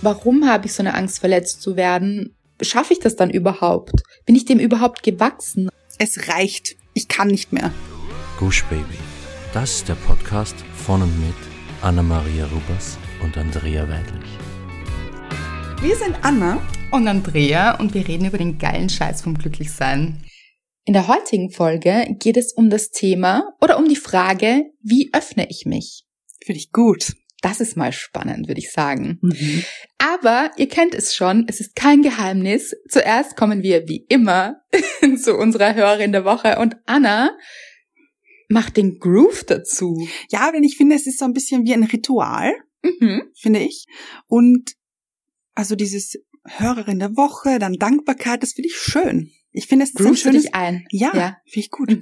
Warum habe ich so eine Angst, verletzt zu werden? Schaffe ich das dann überhaupt? Bin ich dem überhaupt gewachsen? Es reicht. Ich kann nicht mehr. Gush Baby. Das ist der Podcast von und mit Anna-Maria Rubers und Andrea Weidlich. Wir sind Anna und Andrea und wir reden über den geilen Scheiß vom Glücklichsein. In der heutigen Folge geht es um das Thema oder um die Frage, wie öffne ich mich? Finde ich gut. Das ist mal spannend, würde ich sagen. Mhm. Aber ihr kennt es schon, es ist kein Geheimnis. Zuerst kommen wir wie immer zu unserer Hörerin der Woche und Anna macht den Groove dazu. Ja, denn ich finde, es ist so ein bisschen wie ein Ritual, mhm. finde ich. Und also dieses Hörerin der Woche, dann Dankbarkeit, das finde ich schön. Ich finde, es ist ein schönes... dich ein. Ja, ja. finde ich gut.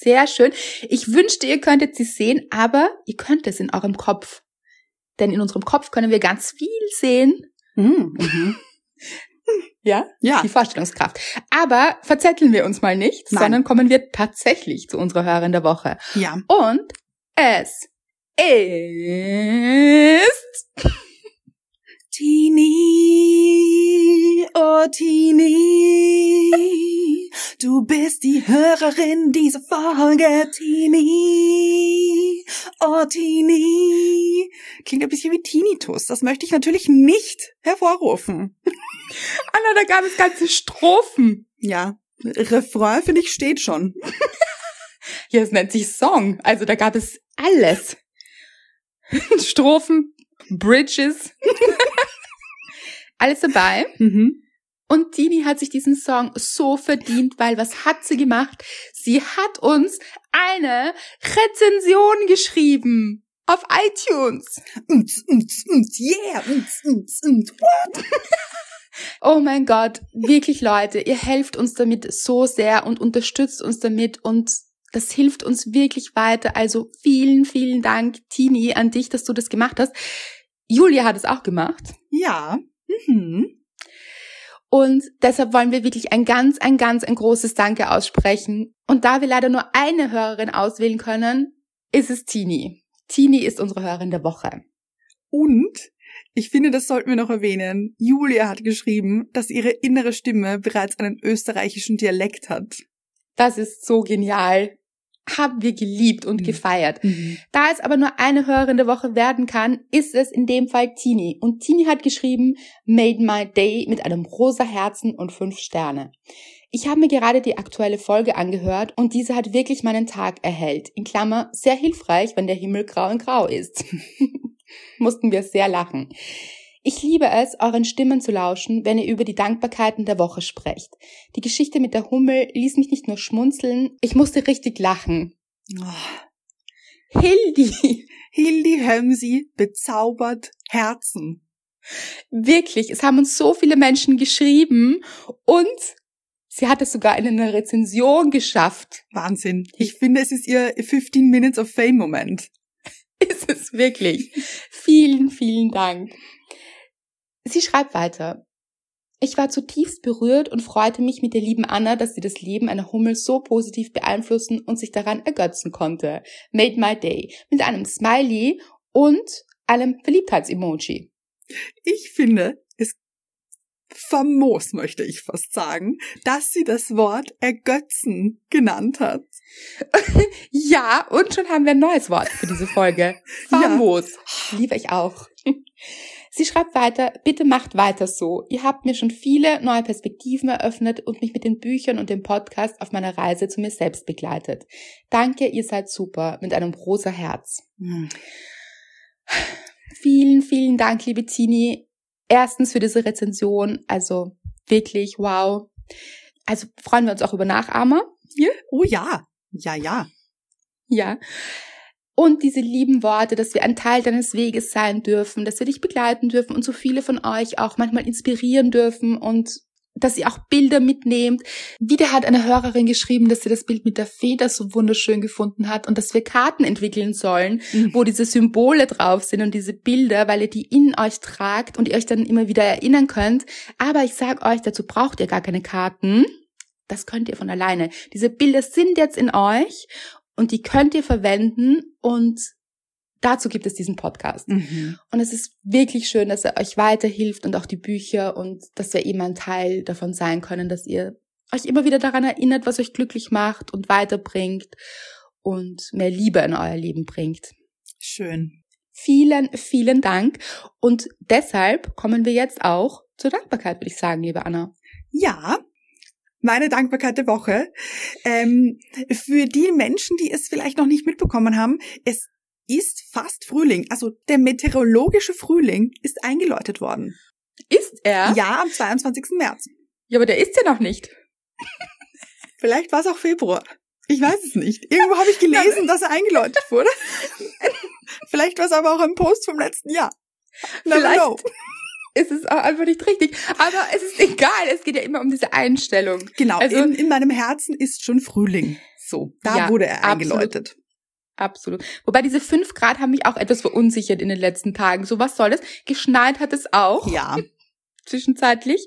Sehr schön. Ich wünschte, ihr könntet sie sehen, aber ihr könnt es in eurem Kopf. Denn in unserem Kopf können wir ganz viel sehen. Mhm. mhm. Ja? Ja. Die Vorstellungskraft. Aber verzetteln wir uns mal nicht, Nein. sondern kommen wir tatsächlich zu unserer Hörerin der Woche. Ja. Und es ist Tini, oh Tini, du bist die Hörerin dieser Folge, Tini, oh Tini. Klingt ein bisschen wie Tinnitus, das möchte ich natürlich nicht hervorrufen. Anna, da gab es ganze Strophen. Ja, Refrain finde ich steht schon. ja, es nennt sich Song, also da gab es alles. Strophen, Bridges. Alles dabei. Mhm. Und Dini hat sich diesen Song so verdient, weil was hat sie gemacht? Sie hat uns eine Rezension geschrieben auf iTunes. Yeah, what? oh mein Gott, wirklich Leute, ihr helft uns damit so sehr und unterstützt uns damit und das hilft uns wirklich weiter. Also vielen, vielen Dank, Tini, an dich, dass du das gemacht hast. Julia hat es auch gemacht. Ja. Mhm. Und deshalb wollen wir wirklich ein ganz, ein ganz, ein großes Danke aussprechen. Und da wir leider nur eine Hörerin auswählen können, ist es Tini. Tini ist unsere Hörerin der Woche. Und ich finde, das sollten wir noch erwähnen. Julia hat geschrieben, dass ihre innere Stimme bereits einen österreichischen Dialekt hat. Das ist so genial haben wir geliebt und mhm. gefeiert. Mhm. Da es aber nur eine Hörerin der Woche werden kann, ist es in dem Fall Tini. Und Tini hat geschrieben, made my day mit einem rosa Herzen und fünf Sterne. Ich habe mir gerade die aktuelle Folge angehört und diese hat wirklich meinen Tag erhellt. In Klammer, sehr hilfreich, wenn der Himmel grau und grau ist. Mussten wir sehr lachen. Ich liebe es, euren Stimmen zu lauschen, wenn ihr über die Dankbarkeiten der Woche sprecht. Die Geschichte mit der Hummel ließ mich nicht nur schmunzeln, ich musste richtig lachen. Oh. Hildi! Hildi Hömsi bezaubert Herzen. Wirklich, es haben uns so viele Menschen geschrieben und sie hat es sogar in einer Rezension geschafft. Wahnsinn. Ich finde, es ist ihr 15 Minutes of Fame Moment. Ist es wirklich. Vielen, vielen Dank. Sie schreibt weiter. Ich war zutiefst berührt und freute mich mit der lieben Anna, dass sie das Leben einer Hummel so positiv beeinflussen und sich daran ergötzen konnte. Made my day. Mit einem Smiley und einem Verliebtheitsemoji. Ich finde famos, möchte ich fast sagen, dass sie das Wort ergötzen genannt hat. ja, und schon haben wir ein neues Wort für diese Folge. Famos. Ja. Liebe ich auch. Sie schreibt weiter, bitte macht weiter so. Ihr habt mir schon viele neue Perspektiven eröffnet und mich mit den Büchern und dem Podcast auf meiner Reise zu mir selbst begleitet. Danke, ihr seid super, mit einem rosa Herz. Hm. Vielen, vielen Dank, liebe Tini. Erstens für diese Rezension, also wirklich wow. Also freuen wir uns auch über Nachahmer hier. Oh ja, ja, ja. Ja und diese lieben Worte, dass wir ein Teil deines Weges sein dürfen, dass wir dich begleiten dürfen und so viele von euch auch manchmal inspirieren dürfen und dass ihr auch Bilder mitnehmt. Wieder hat eine Hörerin geschrieben, dass sie das Bild mit der Feder so wunderschön gefunden hat und dass wir Karten entwickeln sollen, mhm. wo diese Symbole drauf sind und diese Bilder, weil ihr die in euch tragt und ihr euch dann immer wieder erinnern könnt. Aber ich sag euch, dazu braucht ihr gar keine Karten. Das könnt ihr von alleine. Diese Bilder sind jetzt in euch und die könnt ihr verwenden und dazu gibt es diesen Podcast. Mhm. Und es ist wirklich schön, dass er euch weiterhilft und auch die Bücher und dass wir eben ein Teil davon sein können, dass ihr euch immer wieder daran erinnert, was euch glücklich macht und weiterbringt und mehr Liebe in euer Leben bringt. Schön. Vielen, vielen Dank. Und deshalb kommen wir jetzt auch zur Dankbarkeit, würde ich sagen, liebe Anna. Ja, meine Dankbarkeit der Woche. Ähm, für die Menschen, die es vielleicht noch nicht mitbekommen haben, es ist fast Frühling. Also der meteorologische Frühling ist eingeläutet worden. Ist er? Ja, am 22. März. Ja, aber der ist ja noch nicht. Vielleicht war es auch Februar. Ich weiß es nicht. Irgendwo habe ich gelesen, dass er eingeläutet wurde. Vielleicht war es aber auch ein Post vom letzten Jahr. Never Vielleicht know. ist es auch einfach nicht richtig. Aber es ist egal. Es geht ja immer um diese Einstellung. Genau, Also- in, in meinem Herzen ist schon Frühling. So, da Ja, wurde er eingeläutet. Absolut. Wobei diese fünf Grad haben mich auch etwas verunsichert in den letzten Tagen. So, was soll das? Geschneit hat es auch. Ja, Zwischenzeitlich.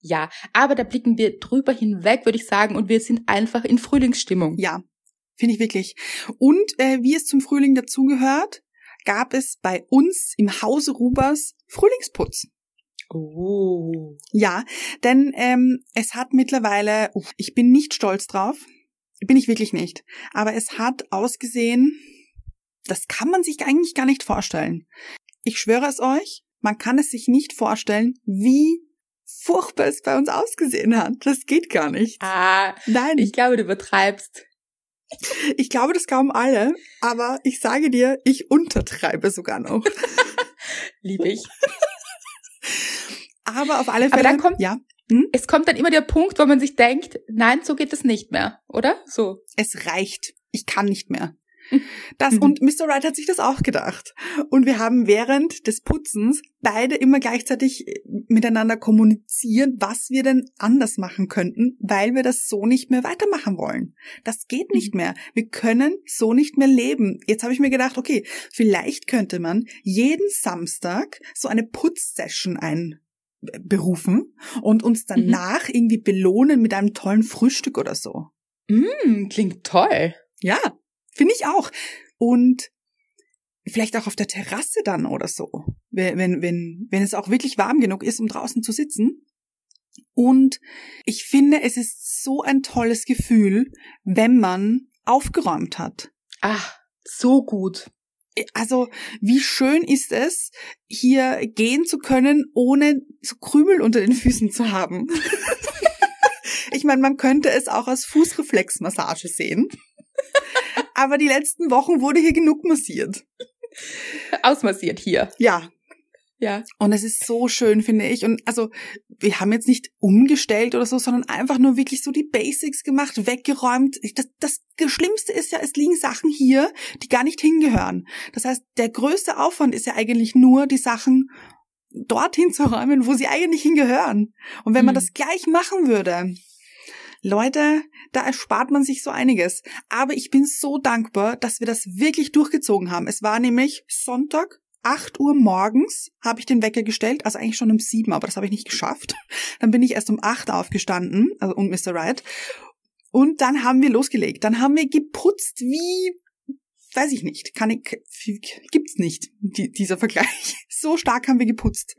Ja, aber da blicken wir drüber hinweg, würde ich sagen, und wir sind einfach in Frühlingsstimmung. ja, finde ich wirklich. Und äh, wie es zum Frühling dazugehört, gab es bei uns im Hause Rubers Frühlingsputz. Oh. Ja, denn ähm, es hat mittlerweile, uff, ich bin nicht stolz drauf, bin ich wirklich nicht, aber es hat ausgesehen, das kann man sich eigentlich gar nicht vorstellen. Ich schwöre es euch, man kann es sich nicht vorstellen, wie furchtbar es bei uns ausgesehen hat. Das geht gar nicht. Ah, Nein, ich glaube, du übertreibst. ich glaube das kaum alle, aber ich sage dir, ich untertreibe sogar noch. Liebe ich. Aber auf alle Aber Fälle, dann kommt- ja, Es kommt dann immer der Punkt, wo man sich denkt, nein, so geht es nicht mehr, oder? So. es reicht. Ich kann nicht mehr. Das, und Mr. Wright hat sich das auch gedacht. Und wir haben während des Putzens beide immer gleichzeitig äh, miteinander kommunizieren, was wir denn anders machen könnten, weil wir das so nicht mehr weitermachen wollen. Das geht Mhm. nicht mehr. Wir können so nicht mehr leben. Jetzt habe ich mir gedacht, okay, vielleicht könnte man jeden Samstag so eine Putzsession einberufen und uns Mhm. danach irgendwie belohnen mit einem tollen Frühstück oder so. Mm, klingt toll. Ja, finde ich auch. Und vielleicht auch auf der Terrasse dann oder so, wenn, wenn, wenn, wenn es auch wirklich warm genug ist, um draußen zu sitzen. Und ich finde, es ist so ein tolles Gefühl, wenn man aufgeräumt hat. Ah, so gut. Also, wie schön ist es, hier gehen zu können, ohne so Krümel unter den Füßen zu haben. ich meine, man könnte es auch als Fußreflexmassage sehen. Aber die letzten Wochen wurde hier genug massiert. Ausmassiert hier. Ja. Ja. Und es ist so schön, finde ich. Und also, wir haben jetzt nicht umgestellt oder so, sondern einfach nur wirklich so die Basics gemacht, weggeräumt. Das, das Schlimmste ist ja, es liegen Sachen hier, die gar nicht hingehören. Das heißt, der größte Aufwand ist ja eigentlich nur, die Sachen dorthin zu räumen, wo sie eigentlich hingehören. Und wenn man Hm. das gleich machen würde, Leute, da erspart man sich so einiges. Aber ich bin so dankbar, dass wir das wirklich durchgezogen haben. Es war nämlich Sonntag, 8 Uhr morgens habe ich den Wecker gestellt, also eigentlich schon um 7, aber das habe ich nicht geschafft. Dann bin ich erst um 8 aufgestanden, also und Mr. Wright. Und dann haben wir losgelegt. Dann haben wir geputzt wie, weiß ich nicht, kann ich, gibt's nicht, die, dieser Vergleich. So stark haben wir geputzt.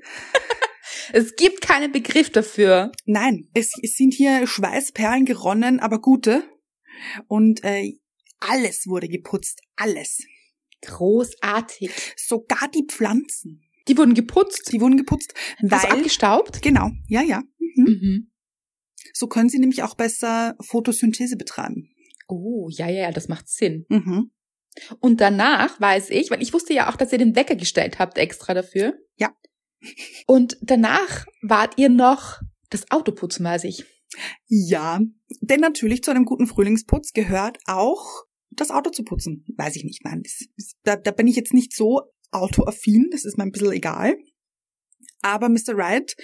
Es gibt keinen Begriff dafür. Nein, es, es sind hier Schweißperlen geronnen, aber gute. Und äh, alles wurde geputzt, alles. Großartig. Sogar die Pflanzen. Die wurden geputzt. Die wurden geputzt, also weil abgestaubt. genau, ja, ja. Mhm. Mhm. So können sie nämlich auch besser Photosynthese betreiben. Oh, ja, ja, ja, das macht Sinn. Mhm. Und danach weiß ich, weil ich wusste ja auch, dass ihr den Wecker gestellt habt extra dafür. Ja. Und danach wart ihr noch das Auto putzen, weiß ich. Ja, denn natürlich zu einem guten Frühlingsputz gehört auch das Auto zu putzen. Weiß ich nicht, nein, das, das, da, da bin ich jetzt nicht so autoaffin, das ist mir ein bisschen egal. Aber Mr. Wright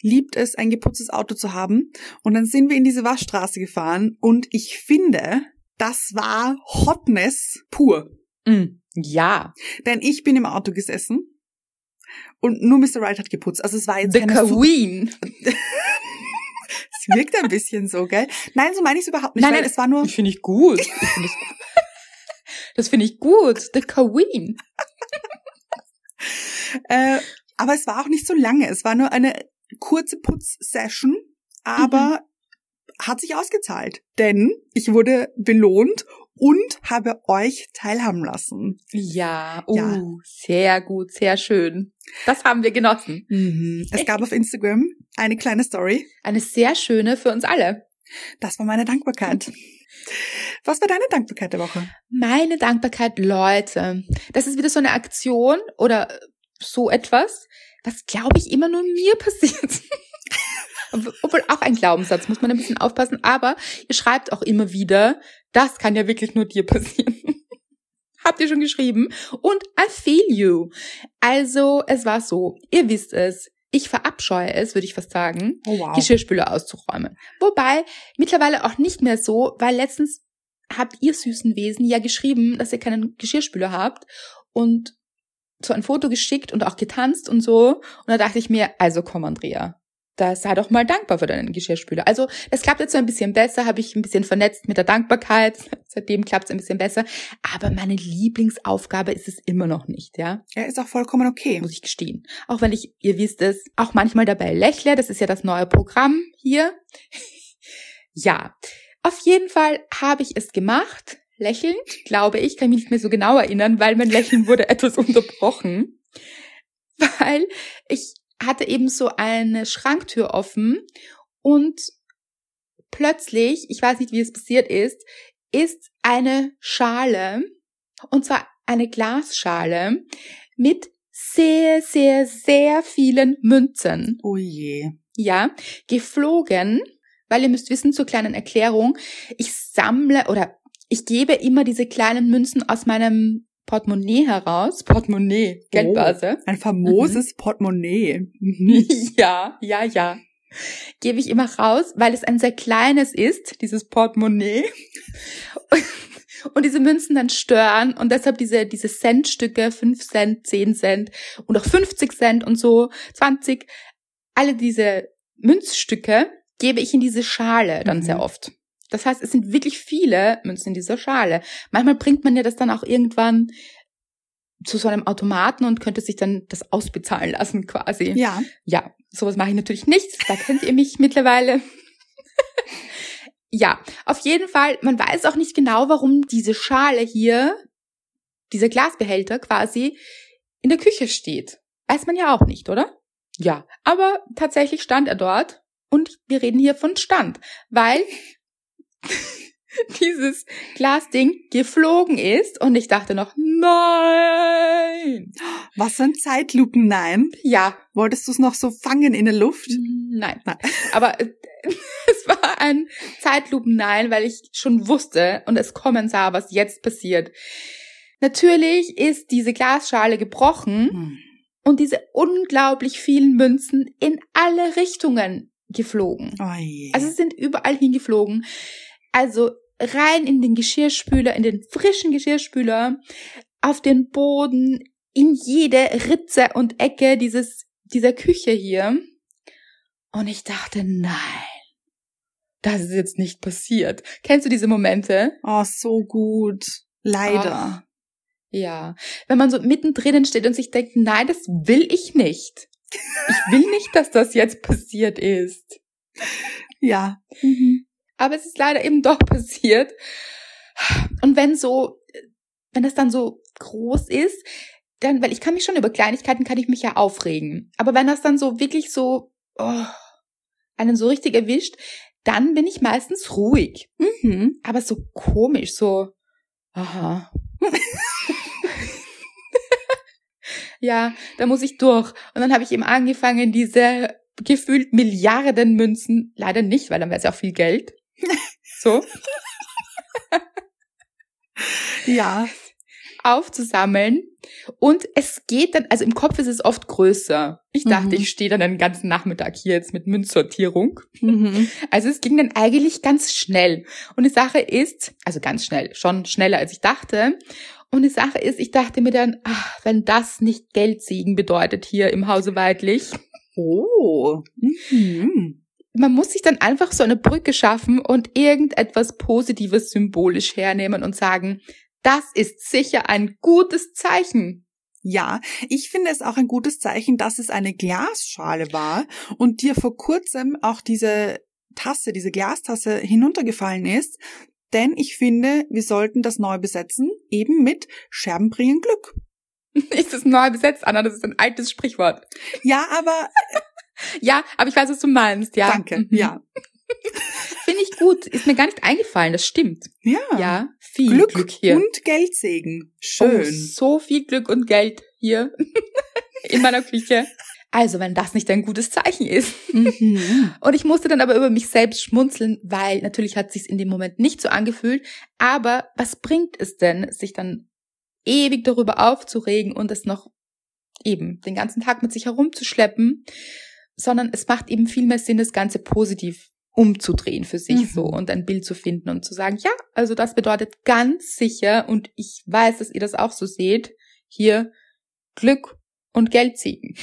liebt es, ein geputztes Auto zu haben. Und dann sind wir in diese Waschstraße gefahren und ich finde, das war Hotness pur. Mm, ja. Denn ich bin im Auto gesessen und nur Mr. Wright hat geputzt. Also es war jetzt The keine Queen. Wirkt ein bisschen so, gell? Nein, so meine ich es überhaupt nicht, Nein, weil nein, es war nur Ich finde ich gut. Ich find das, das finde ich gut. The Queen. Äh, aber es war auch nicht so lange. Es war nur eine kurze Putzsession, aber mhm. hat sich ausgezahlt. Denn ich wurde belohnt und habe euch teilhaben lassen. Ja, oh, ja. sehr gut, sehr schön. Das haben wir genossen. Mhm. Es gab auf Instagram eine kleine Story. Eine sehr schöne für uns alle. Das war meine Dankbarkeit. Was war deine Dankbarkeit der Woche? Meine Dankbarkeit, Leute. Das ist wieder so eine Aktion oder so etwas, was glaube ich immer nur mir passiert. Obwohl auch ein Glaubenssatz, muss man ein bisschen aufpassen. Aber ihr schreibt auch immer wieder, das kann ja wirklich nur dir passieren. Habt ihr schon geschrieben? Und I feel you. Also, es war so, ihr wisst es, ich verabscheue es, würde ich fast sagen, oh, wow. Geschirrspüler auszuräumen. Wobei mittlerweile auch nicht mehr so, weil letztens habt ihr süßen Wesen ja geschrieben, dass ihr keinen Geschirrspüler habt und so ein Foto geschickt und auch getanzt und so. Und da dachte ich mir, also komm, Andrea, da sei doch mal dankbar für deinen Geschirrspüler. Also es klappt jetzt so ein bisschen besser, habe ich ein bisschen vernetzt mit der Dankbarkeit. Seitdem klappt es ein bisschen besser. Aber meine Lieblingsaufgabe ist es immer noch nicht, ja. Ja, ist auch vollkommen okay. Muss ich gestehen. Auch wenn ich, ihr wisst es, auch manchmal dabei lächle. Das ist ja das neue Programm hier. ja, auf jeden Fall habe ich es gemacht. Lächelnd, glaube ich, kann mich nicht mehr so genau erinnern, weil mein Lächeln wurde etwas unterbrochen. Weil ich hatte eben so eine Schranktür offen und plötzlich, ich weiß nicht, wie es passiert ist, ist eine Schale, und zwar eine Glasschale mit sehr, sehr, sehr vielen Münzen. Oh je. Ja, geflogen, weil ihr müsst wissen, zur kleinen Erklärung, ich sammle oder ich gebe immer diese kleinen Münzen aus meinem Portemonnaie heraus. Portemonnaie, Geldbörse. Oh, ein famoses mhm. Portemonnaie. Ja, ja, ja. Gebe ich immer raus, weil es ein sehr kleines ist, dieses Portemonnaie. und diese Münzen dann stören und deshalb diese, diese Centstücke, 5 Cent, 10 Cent und auch 50 Cent und so, 20, alle diese Münzstücke gebe ich in diese Schale dann mhm. sehr oft. Das heißt, es sind wirklich viele Münzen in dieser Schale. Manchmal bringt man ja das dann auch irgendwann zu so einem Automaten und könnte sich dann das ausbezahlen lassen quasi. Ja. Ja, sowas mache ich natürlich nicht. Da kennt ihr mich mittlerweile. ja, auf jeden Fall, man weiß auch nicht genau, warum diese Schale hier, dieser Glasbehälter quasi in der Küche steht. Weiß man ja auch nicht, oder? Ja, aber tatsächlich stand er dort und wir reden hier von Stand, weil dieses Glasding geflogen ist und ich dachte noch, nein. Was für ein Zeitlupen, nein? Ja. Wolltest du es noch so fangen in der Luft? Nein. nein. Aber es war ein Zeitlupen, nein, weil ich schon wusste und es kommen sah, was jetzt passiert. Natürlich ist diese Glasschale gebrochen hm. und diese unglaublich vielen Münzen in alle Richtungen geflogen. Oh also sie sind überall hingeflogen. Also rein in den Geschirrspüler, in den frischen Geschirrspüler, auf den Boden, in jede Ritze und Ecke dieses, dieser Küche hier. Und ich dachte, nein, das ist jetzt nicht passiert. Kennst du diese Momente? Oh, so gut. Leider. Oh, ja. Wenn man so mittendrin steht und sich denkt, nein, das will ich nicht. Ich will nicht, dass das jetzt passiert ist. Ja. Mhm aber es ist leider eben doch passiert. Und wenn so, wenn das dann so groß ist, dann, weil ich kann mich schon über Kleinigkeiten kann ich mich ja aufregen. Aber wenn das dann so wirklich so oh, einen so richtig erwischt, dann bin ich meistens ruhig. Mhm. Aber so komisch, so, aha. ja, da muss ich durch. Und dann habe ich eben angefangen, diese gefühlt Milliarden Münzen, leider nicht, weil dann wäre es ja auch viel Geld, so. ja. Aufzusammeln. Und es geht dann, also im Kopf ist es oft größer. Ich dachte, mhm. ich stehe dann den ganzen Nachmittag hier jetzt mit Münzsortierung. Mhm. Also es ging dann eigentlich ganz schnell. Und die Sache ist, also ganz schnell, schon schneller als ich dachte. Und die Sache ist, ich dachte mir dann, ach, wenn das nicht Geldsiegen bedeutet hier im Hause Weidlich. Oh. Mhm man muss sich dann einfach so eine Brücke schaffen und irgendetwas Positives symbolisch hernehmen und sagen, das ist sicher ein gutes Zeichen. Ja, ich finde es auch ein gutes Zeichen, dass es eine Glasschale war und dir vor kurzem auch diese Tasse, diese Glastasse hinuntergefallen ist. Denn ich finde, wir sollten das neu besetzen, eben mit Scherben bringen Glück. Ist das neu besetzt, Anna? Das ist ein altes Sprichwort. Ja, aber. Ja, aber ich weiß, was du meinst, ja. Danke, mhm. ja. Finde ich gut. Ist mir gar nicht eingefallen, das stimmt. Ja. Ja, viel Glück, Glück hier. und Geldsegen. Schön. Oh, so viel Glück und Geld hier in meiner Küche. Also, wenn das nicht ein gutes Zeichen ist. Mhm. Und ich musste dann aber über mich selbst schmunzeln, weil natürlich hat sich's in dem Moment nicht so angefühlt. Aber was bringt es denn, sich dann ewig darüber aufzuregen und es noch eben den ganzen Tag mit sich herumzuschleppen, sondern es macht eben viel mehr Sinn, das Ganze positiv umzudrehen für sich Mhm. so und ein Bild zu finden und zu sagen, ja, also das bedeutet ganz sicher und ich weiß, dass ihr das auch so seht, hier Glück und Geldsegen.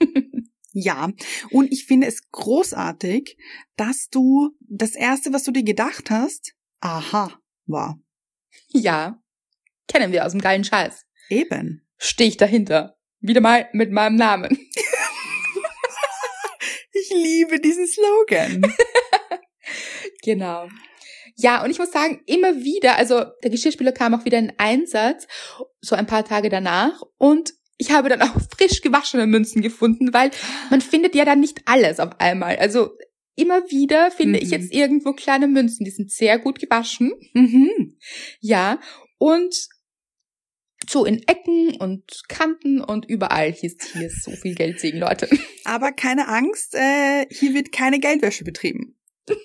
Ja, und ich finde es großartig, dass du das erste, was du dir gedacht hast, aha, war. Ja, kennen wir aus dem geilen Scheiß. Eben. Stehe ich dahinter. Wieder mal mit meinem Namen. Ich liebe diesen Slogan. Genau. Ja, und ich muss sagen, immer wieder, also der Geschirrspüler kam auch wieder in Einsatz, so ein paar Tage danach, und ich habe dann auch frisch gewaschene Münzen gefunden, weil man findet ja dann nicht alles auf einmal. Also immer wieder finde ich Mhm. jetzt irgendwo kleine Münzen, die sind sehr gut gewaschen. mhm. Ja, und so in Ecken und Kanten und überall hieß hier ist so viel Geldsegen, Leute. Aber keine Angst, äh, hier wird keine Geldwäsche betrieben.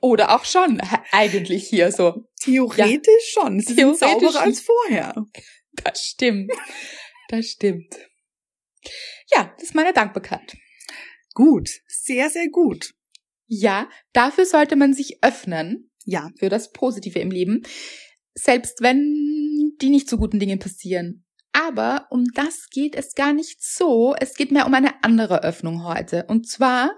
Oder auch schon eigentlich hier so. Theoretisch schon. Sie Theoretisch sind sauberer als vorher. Das stimmt. Das stimmt. Ja, das ist meine Dankbarkeit. Gut. Sehr, sehr gut. Ja, dafür sollte man sich öffnen Ja. für das Positive im Leben, selbst wenn die nicht so guten Dinge passieren. Aber um das geht es gar nicht so. Es geht mehr um eine andere Öffnung heute. Und zwar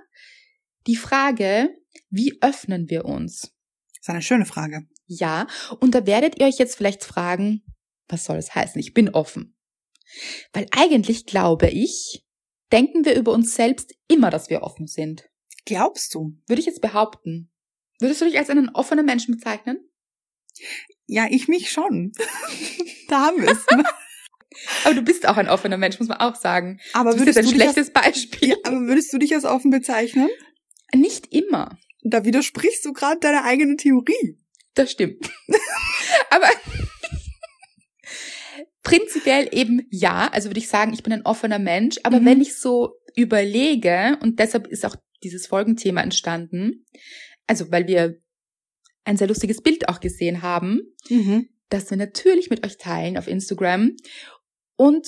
die Frage, wie öffnen wir uns? Das ist eine schöne Frage. Ja, und da werdet ihr euch jetzt vielleicht fragen, was soll das heißen? Ich bin offen. Weil eigentlich glaube ich, denken wir über uns selbst immer, dass wir offen sind. Glaubst du? Würde ich jetzt behaupten. Würdest du dich als einen offenen Menschen bezeichnen? Ja, ich mich schon. da haben wir es. Aber du bist auch ein offener Mensch, muss man auch sagen. Aber Du bist würdest du, ein dich als, schlechtes Beispiel. ja, aber würdest du dich als offen bezeichnen? Nicht immer. Da widersprichst du gerade deiner eigenen Theorie. Das stimmt. Aber prinzipiell eben ja. Also würde ich sagen, ich bin ein offener Mensch. Aber Mhm. wenn ich so überlege, und deshalb ist auch dieses Folgenthema entstanden, also weil wir ein sehr lustiges Bild auch gesehen haben, Mhm. das wir natürlich mit euch teilen auf Instagram. Und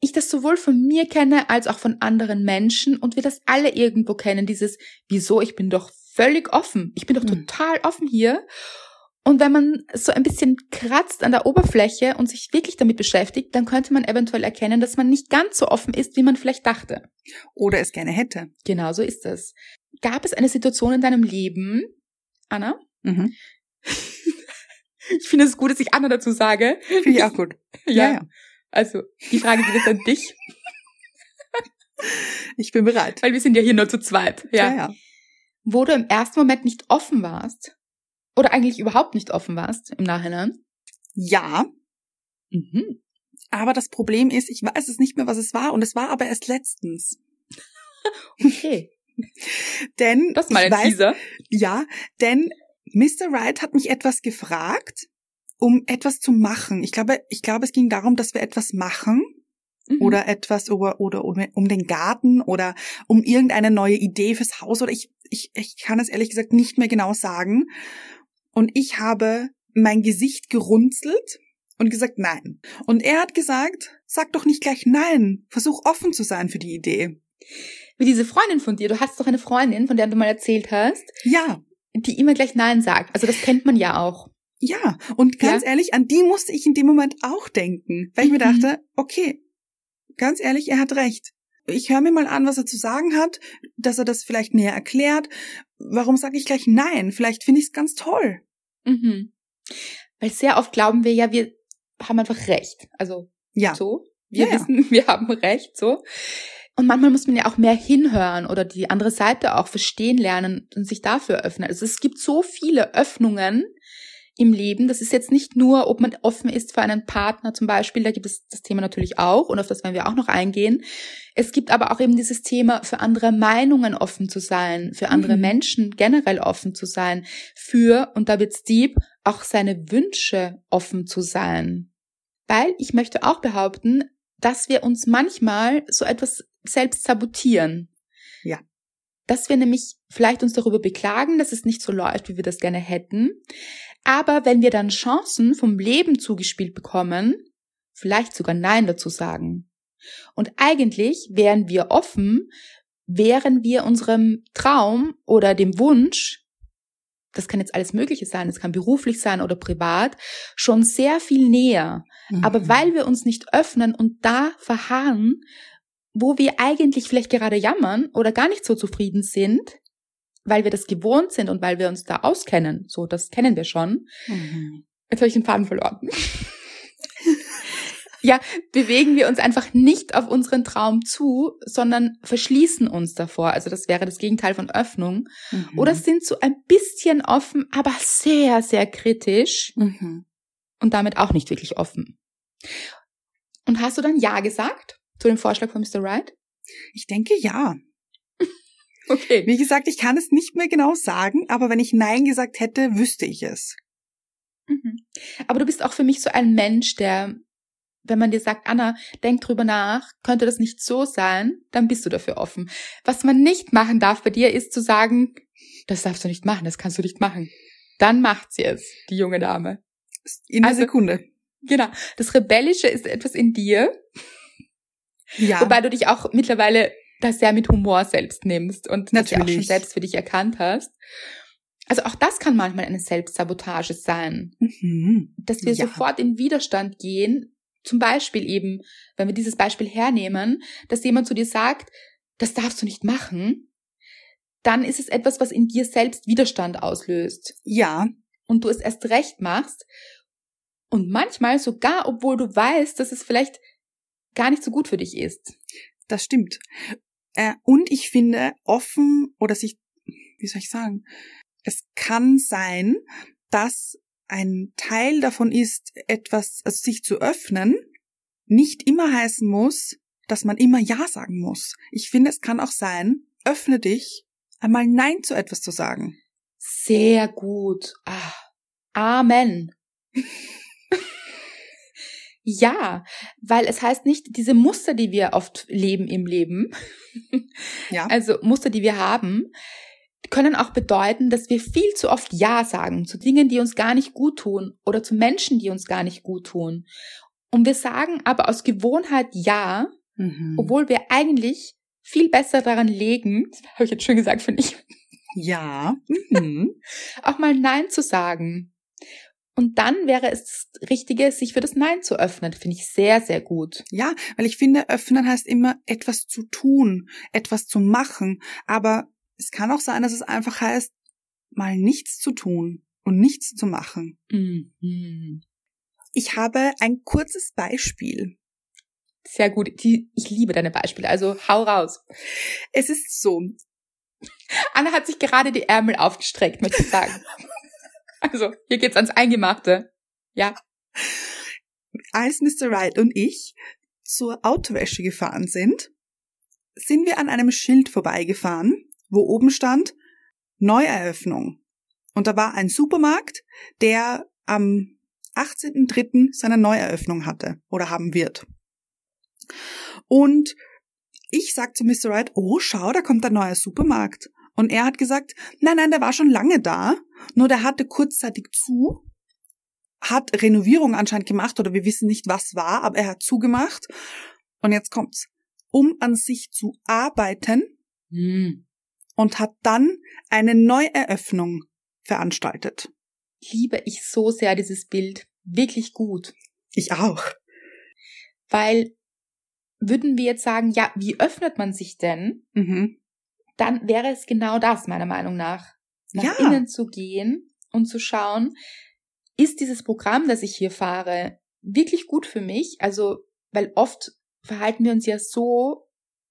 ich das sowohl von mir kenne als auch von anderen Menschen und wir das alle irgendwo kennen, dieses, wieso, ich bin doch völlig offen. Ich bin doch Mhm. total offen hier. Und wenn man so ein bisschen kratzt an der Oberfläche und sich wirklich damit beschäftigt, dann könnte man eventuell erkennen, dass man nicht ganz so offen ist, wie man vielleicht dachte. Oder es gerne hätte. Genau so ist es. Gab es eine Situation in deinem Leben, Anna? Mhm. Ich finde es gut, dass ich Anna dazu sage. Finde ich auch gut. Ja, ja. Also, die Frage geht jetzt an dich, Ich bin bereit. weil wir sind ja hier nur zu zweit. Ja. ja. ja. Wo du im ersten Moment nicht offen warst oder eigentlich überhaupt nicht offen warst im Nachhinein. Ja, Mhm. aber das Problem ist, ich weiß es nicht mehr, was es war. Und es war aber erst letztens. Okay. Denn Das ist mal ein weiß, Teaser. Ja, denn Mr. Wright hat mich etwas gefragt, um etwas zu machen. Ich glaube, ich glaube, es ging darum, dass wir etwas machen Mhm. oder etwas über, oder um, um den Garten oder um irgendeine neue Idee fürs Haus oder ich, ich, ich kann es ehrlich gesagt nicht mehr genau sagen. Und ich habe mein Gesicht gerunzelt und gesagt nein. Und er hat gesagt, sag doch nicht gleich nein, versuch offen zu sein für die Idee. Wie diese Freundin von dir. Du hast doch eine Freundin, von der du mal erzählt hast, Ja, die immer gleich Nein sagt. Also das kennt man ja auch. Ja, und ganz ehrlich, an die musste ich in dem Moment auch denken, weil ich mir Mhm. dachte, okay, ganz ehrlich, er hat recht. Ich höre mir mal an, was er zu sagen hat, dass er das vielleicht näher erklärt. Warum sage ich gleich nein? Vielleicht finde ich es ganz toll. Mhm. Weil sehr oft glauben wir ja, wir haben einfach recht. Also Ja. so. Wir Ja, ja. wissen, wir haben recht, so. Und manchmal muss man ja auch mehr hinhören oder die andere Seite auch verstehen lernen und sich dafür öffnen. Also es gibt so viele Öffnungen im Leben. Das ist jetzt nicht nur, ob man offen ist für einen Partner zum Beispiel. Da gibt es das Thema natürlich auch und auf das werden wir auch noch eingehen. Es gibt aber auch eben dieses Thema, für andere Meinungen offen zu sein, für andere Mhm. Menschen generell offen zu sein, für, und da wird's deep, auch seine Wünsche offen zu sein. Weil ich möchte auch behaupten, dass wir uns manchmal so etwas selbst sabotieren. Ja. Dass wir nämlich vielleicht uns darüber beklagen, dass es nicht so läuft, wie wir das gerne hätten. Aber wenn wir dann Chancen vom Leben zugespielt bekommen, vielleicht sogar Nein dazu sagen. Und eigentlich wären wir offen, wären wir unserem Traum oder dem Wunsch, das kann jetzt alles Mögliche sein, es kann beruflich sein oder privat, schon sehr viel näher. Aber Mhm. weil wir uns nicht öffnen und da verharren, wo wir eigentlich vielleicht gerade jammern oder gar nicht so zufrieden sind, weil wir das gewohnt sind und weil wir uns da auskennen, so das kennen wir schon. Mhm. Jetzt habe ich den Faden verloren. ja, bewegen wir uns einfach nicht auf unseren Traum zu, sondern verschließen uns davor. Also das wäre das Gegenteil von Öffnung. Mhm. Oder sind so ein bisschen offen, aber sehr, sehr kritisch Mhm. und damit auch nicht wirklich offen. Und hast du dann Ja gesagt zu dem Vorschlag von Mr. Wright? Ich denke ja. Okay. Wie gesagt, ich kann es nicht mehr genau sagen, aber wenn ich Nein gesagt hätte, wüsste ich es. Mhm. Aber du bist auch für mich so ein Mensch, der, wenn man dir sagt, Anna, denk drüber nach, könnte das nicht so sein, dann bist du dafür offen. Was man nicht machen darf bei dir, ist zu sagen, das darfst du nicht machen, das kannst du nicht machen. Dann macht sie es, die junge Dame. In einer Also- Sekunde. Genau. Das Rebellische ist etwas in dir, Ja. wobei du dich auch mittlerweile das sehr mit Humor selbst nimmst und das ja auch schon Natürlich. selbst für dich erkannt hast. Also auch das kann manchmal eine Selbstsabotage sein. mhm. dass wir Ja. sofort in Widerstand gehen. Zum Beispiel eben, wenn wir dieses Beispiel hernehmen, dass jemand zu dir sagt, das darfst du nicht machen, dann ist es etwas, was in dir selbst Widerstand auslöst Ja. und du es erst recht machst. Und manchmal sogar, obwohl du weißt, dass es vielleicht gar nicht so gut für dich ist. Das stimmt. Äh, und ich finde, offen oder sich, wie soll ich sagen, es kann sein, dass ein Teil davon ist, etwas, also sich zu öffnen, nicht immer heißen muss, dass man immer Ja sagen muss. Ich finde, es kann auch sein, öffne dich, einmal Nein zu etwas zu sagen. Sehr gut. Ah, Amen. ja, weil es heißt nicht, diese Muster, die wir oft leben im Leben, Ja. also Muster, die wir haben, können auch bedeuten, dass wir viel zu oft Ja sagen zu Dingen, die uns gar nicht gut tun oder zu Menschen, die uns gar nicht gut tun. Und wir sagen aber aus Gewohnheit Ja, Mhm. obwohl wir eigentlich viel besser daran legen, habe ich jetzt schön gesagt, finde ich, Ja. Mhm. auch mal Nein zu sagen. Und dann wäre es das Richtige, sich für das Nein zu öffnen. Finde ich sehr, sehr gut. Ja, weil ich finde, öffnen heißt immer etwas zu tun, etwas zu machen. Aber es kann auch sein, dass es einfach heißt, mal nichts zu tun und nichts zu machen. Mhm. Ich habe ein kurzes Beispiel. Sehr gut. Die, ich liebe deine Beispiele. Also hau raus. Es ist so, Anna hat sich gerade die Ärmel aufgestreckt, möchte ich sagen. Also, hier geht's ans Eingemachte. Ja. als Mr. Wright und ich zur Autowäsche gefahren sind, sind wir an einem Schild vorbeigefahren, wo oben stand Neueröffnung. Und da war ein Supermarkt, der am 18.03. seine Neueröffnung hatte oder haben wird. Und ich sag zu Mr. Wright, oh, schau, da kommt ein neuer Supermarkt. Und er hat gesagt, nein, nein, der war schon lange da, nur der hatte kurzzeitig zu, hat Renovierung anscheinend gemacht oder wir wissen nicht, was war, aber er hat zugemacht. Und jetzt kommt's. Um an sich zu arbeiten Hm. und hat dann eine Neueröffnung veranstaltet. Liebe ich so sehr dieses Bild. Wirklich gut. Ich auch. Weil würden wir jetzt sagen, ja, wie öffnet man sich denn? Mhm. Dann wäre es genau das, meiner Meinung nach. Nach Ja. innen zu gehen und zu schauen, ist dieses Programm, das ich hier fahre, wirklich gut für mich. Also, weil oft verhalten wir uns ja so,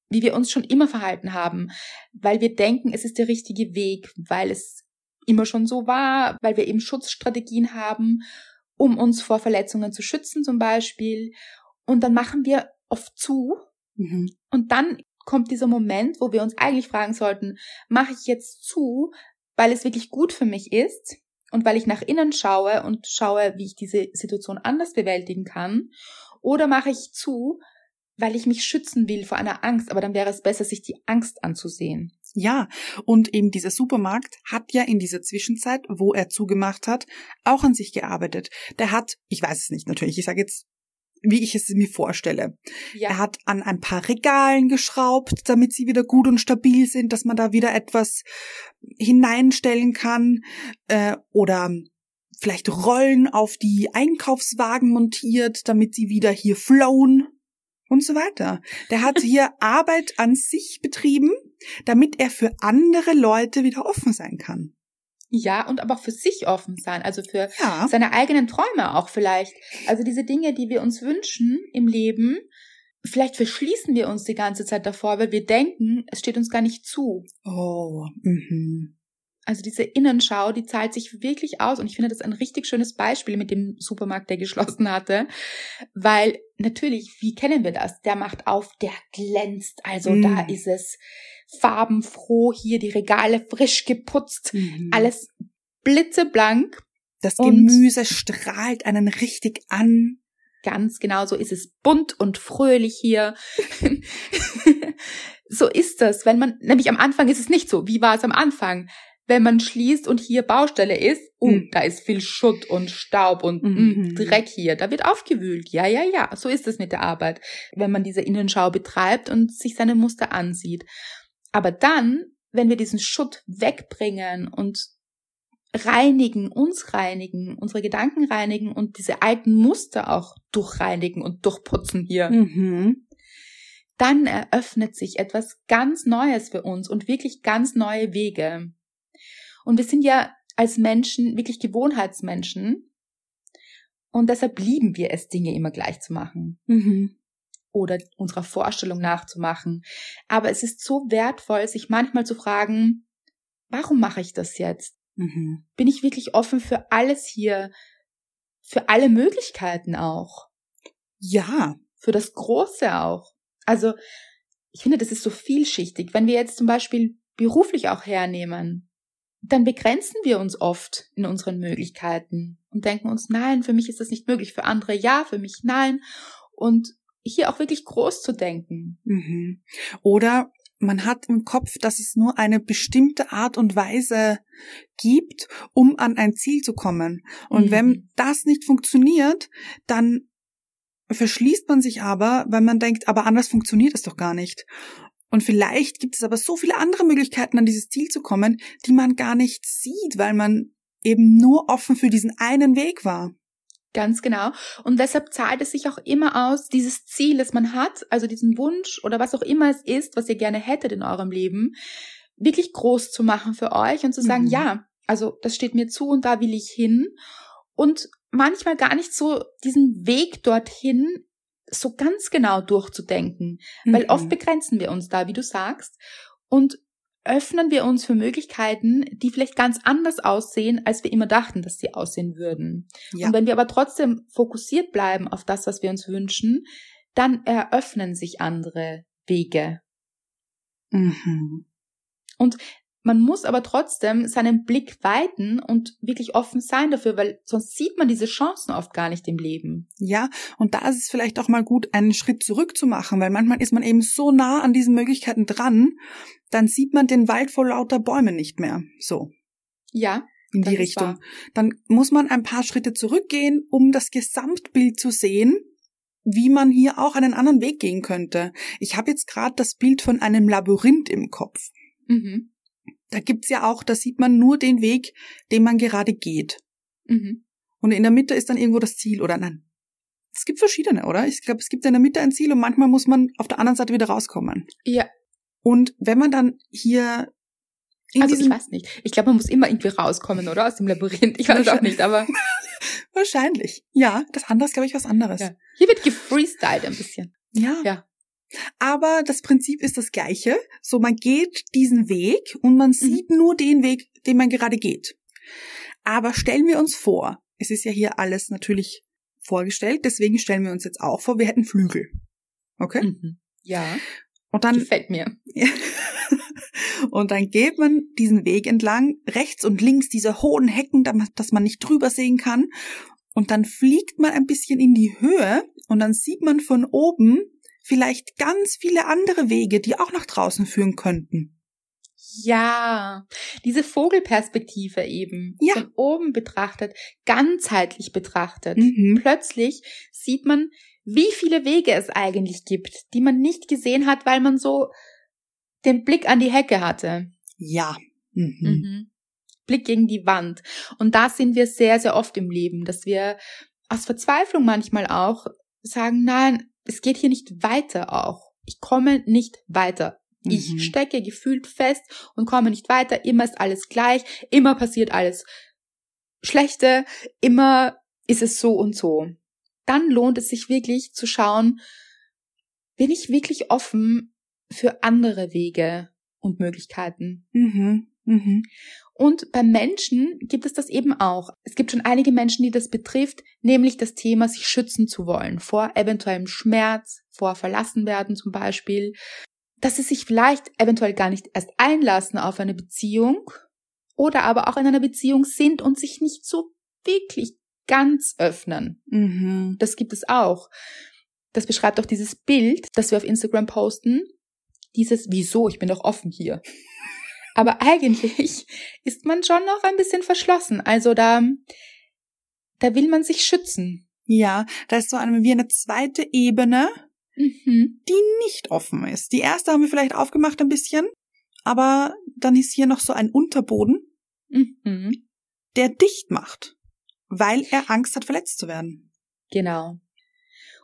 wie wir uns schon immer verhalten haben, weil wir denken, es ist der richtige Weg, weil es immer schon so war, weil wir eben Schutzstrategien haben, um uns vor Verletzungen zu schützen zum Beispiel. Und dann machen wir oft zu. Mhm. Und dann kommt dieser Moment, wo wir uns eigentlich fragen sollten, mache ich jetzt zu, weil es wirklich gut für mich ist und weil ich nach innen schaue und schaue, wie ich diese Situation anders bewältigen kann, oder mache ich zu, weil ich mich schützen will vor einer Angst, aber dann wäre es besser, sich die Angst anzusehen. Ja, und eben dieser Supermarkt hat ja in dieser Zwischenzeit, wo er zugemacht hat, auch an sich gearbeitet. Der hat, ich weiß es nicht natürlich, ich sage jetzt wie ich es mir vorstelle. Ja. Er hat an ein paar Regalen geschraubt, damit sie wieder gut und stabil sind, dass man da wieder etwas hineinstellen kann äh, oder vielleicht Rollen auf die Einkaufswagen montiert, damit sie wieder hier flown und so weiter. Der hat hier Arbeit an sich betrieben, damit er für andere Leute wieder offen sein kann. Ja, und aber auch für sich offen sein, also für ja. seine eigenen Träume auch vielleicht. Also diese Dinge, die wir uns wünschen im Leben, vielleicht verschließen wir uns die ganze Zeit davor, weil wir denken, es steht uns gar nicht zu. Oh, mhm. Also diese Innenschau, die zahlt sich wirklich aus und ich finde das ein richtig schönes Beispiel mit dem Supermarkt, der geschlossen hatte, weil natürlich, wie kennen wir das? Der macht auf, der glänzt, also mm. da ist es farbenfroh, hier die Regale frisch geputzt, mm. alles blitzeblank. Das Gemüse strahlt einen richtig an. Ganz genau, so ist es bunt und fröhlich hier. so ist das, wenn man, nämlich am Anfang ist es nicht so. Wie war es am Anfang? wenn man schließt und hier Baustelle ist, oh, mhm. da ist viel Schutt und Staub und mhm. mh, Dreck hier, da wird aufgewühlt. Ja, ja, ja, so ist es mit der Arbeit, wenn man diese Innenschau betreibt und sich seine Muster ansieht. Aber dann, wenn wir diesen Schutt wegbringen und reinigen, uns reinigen, unsere Gedanken reinigen und diese alten Muster auch durchreinigen und durchputzen hier, mhm. dann eröffnet sich etwas ganz Neues für uns und wirklich ganz neue Wege. Und wir sind ja als Menschen wirklich Gewohnheitsmenschen. Und deshalb lieben wir es, Dinge immer gleich zu machen. Mhm. Oder unserer Vorstellung nachzumachen. Aber es ist so wertvoll, sich manchmal zu fragen, warum mache ich das jetzt? Mhm. Bin ich wirklich offen für alles hier? Für alle Möglichkeiten auch? Ja. Für das Große auch. Also, ich finde, das ist so vielschichtig. Wenn wir jetzt zum Beispiel beruflich auch hernehmen, dann begrenzen wir uns oft in unseren Möglichkeiten und denken uns, nein, für mich ist das nicht möglich, für andere ja, für mich nein. Und hier auch wirklich groß zu denken. Mhm. Oder man hat im Kopf, dass es nur eine bestimmte Art und Weise gibt, um an ein Ziel zu kommen. Und mhm. wenn das nicht funktioniert, dann verschließt man sich aber, weil man denkt, aber anders funktioniert es doch gar nicht. Und vielleicht gibt es aber so viele andere Möglichkeiten, an dieses Ziel zu kommen, die man gar nicht sieht, weil man eben nur offen für diesen einen Weg war. Ganz genau. Und deshalb zahlt es sich auch immer aus, dieses Ziel, das man hat, also diesen Wunsch oder was auch immer es ist, was ihr gerne hättet in eurem Leben, wirklich groß zu machen für euch und zu sagen, mhm. ja, also das steht mir zu und da will ich hin. Und manchmal gar nicht so diesen Weg dorthin so ganz genau durchzudenken, mhm. weil oft mhm. begrenzen wir uns da, wie du sagst, und öffnen wir uns für Möglichkeiten, die vielleicht ganz anders aussehen, als wir immer dachten, dass sie aussehen würden. Ja. Und wenn wir aber trotzdem fokussiert bleiben auf das, was wir uns wünschen, dann eröffnen sich andere Wege. Mhm. Und man muss aber trotzdem seinen Blick weiten und wirklich offen sein dafür, weil sonst sieht man diese Chancen oft gar nicht im Leben. Ja, und da ist es vielleicht auch mal gut, einen Schritt zurück zu machen, weil manchmal ist man eben so nah an diesen Möglichkeiten dran, dann sieht man den Wald vor lauter Bäumen nicht mehr. So. Ja. In die Richtung. Dann muss man ein paar Schritte zurückgehen, um das Gesamtbild zu sehen, wie man hier auch einen anderen Weg gehen könnte. Ich habe jetzt gerade das Bild von einem Labyrinth im Kopf. Mhm da gibt's ja auch, da sieht man nur den Weg, den man gerade geht. Mhm. Und in der Mitte ist dann irgendwo das Ziel, oder nein? Es gibt verschiedene, oder? Ich glaube, es gibt in der Mitte ein Ziel und manchmal muss man auf der anderen Seite wieder rauskommen. Ja. Und wenn man dann hier also ich weiß nicht. Ich glaube, man muss immer irgendwie rauskommen, oder? Aus dem Labyrinth. Ich weiß auch nicht, aber. Wahrscheinlich. Ja, das andere ist, glaube ich, was anderes. Ja. Hier wird gefreestylt ein bisschen. Ja. Ja. Aber das Prinzip ist das gleiche. So, man geht diesen Weg und man sieht nur den Weg, den man gerade geht. Aber stellen wir uns vor, es ist ja hier alles natürlich vorgestellt, deswegen stellen wir uns jetzt auch vor, wir hätten Flügel. Okay? Mhm. Ja. Und dann Gefällt mir. und dann geht man diesen Weg entlang, rechts und links diese hohen Hecken, dass man nicht drüber sehen kann. Und dann fliegt man ein bisschen in die Höhe und dann sieht man von oben vielleicht ganz viele andere Wege, die auch nach draußen führen könnten. Ja, diese Vogelperspektive eben, Ja. von oben betrachtet, ganzheitlich betrachtet. Mhm. Plötzlich sieht man, wie viele Wege es eigentlich gibt, die man nicht gesehen hat, weil man so den Blick an die Hecke hatte. Ja. Mhm. Mhm. Blick gegen die Wand. Und da sind wir sehr, sehr oft im Leben, dass wir aus Verzweiflung manchmal auch sagen, nein, es geht hier nicht weiter auch. Ich komme nicht weiter. Mhm. Ich stecke gefühlt fest und komme nicht weiter. Immer ist alles gleich. Immer passiert alles Schlechte. Immer ist es so und so. Dann lohnt es sich wirklich zu schauen, bin ich wirklich offen für andere Wege und Möglichkeiten. Mhm. Mhm. Und beim Menschen gibt es das eben auch. Es gibt schon einige Menschen, die das betrifft, nämlich das Thema, sich schützen zu wollen vor eventuellem Schmerz, vor Verlassenwerden zum Beispiel, dass sie sich vielleicht eventuell gar nicht erst einlassen auf eine Beziehung oder aber auch in einer Beziehung sind und sich nicht so wirklich ganz öffnen. Mhm. Das gibt es auch. Das beschreibt auch dieses Bild, das wir auf Instagram posten. Dieses, wieso, ich bin doch offen hier. Aber eigentlich ist man schon noch ein bisschen verschlossen. Also da, da will man sich schützen. Ja, da ist so eine, wie eine zweite Ebene, Mhm. die nicht offen ist. Die erste haben wir vielleicht aufgemacht ein bisschen, aber dann ist hier noch so ein Unterboden, Mhm. der dicht macht, weil er Angst hat, verletzt zu werden. Genau.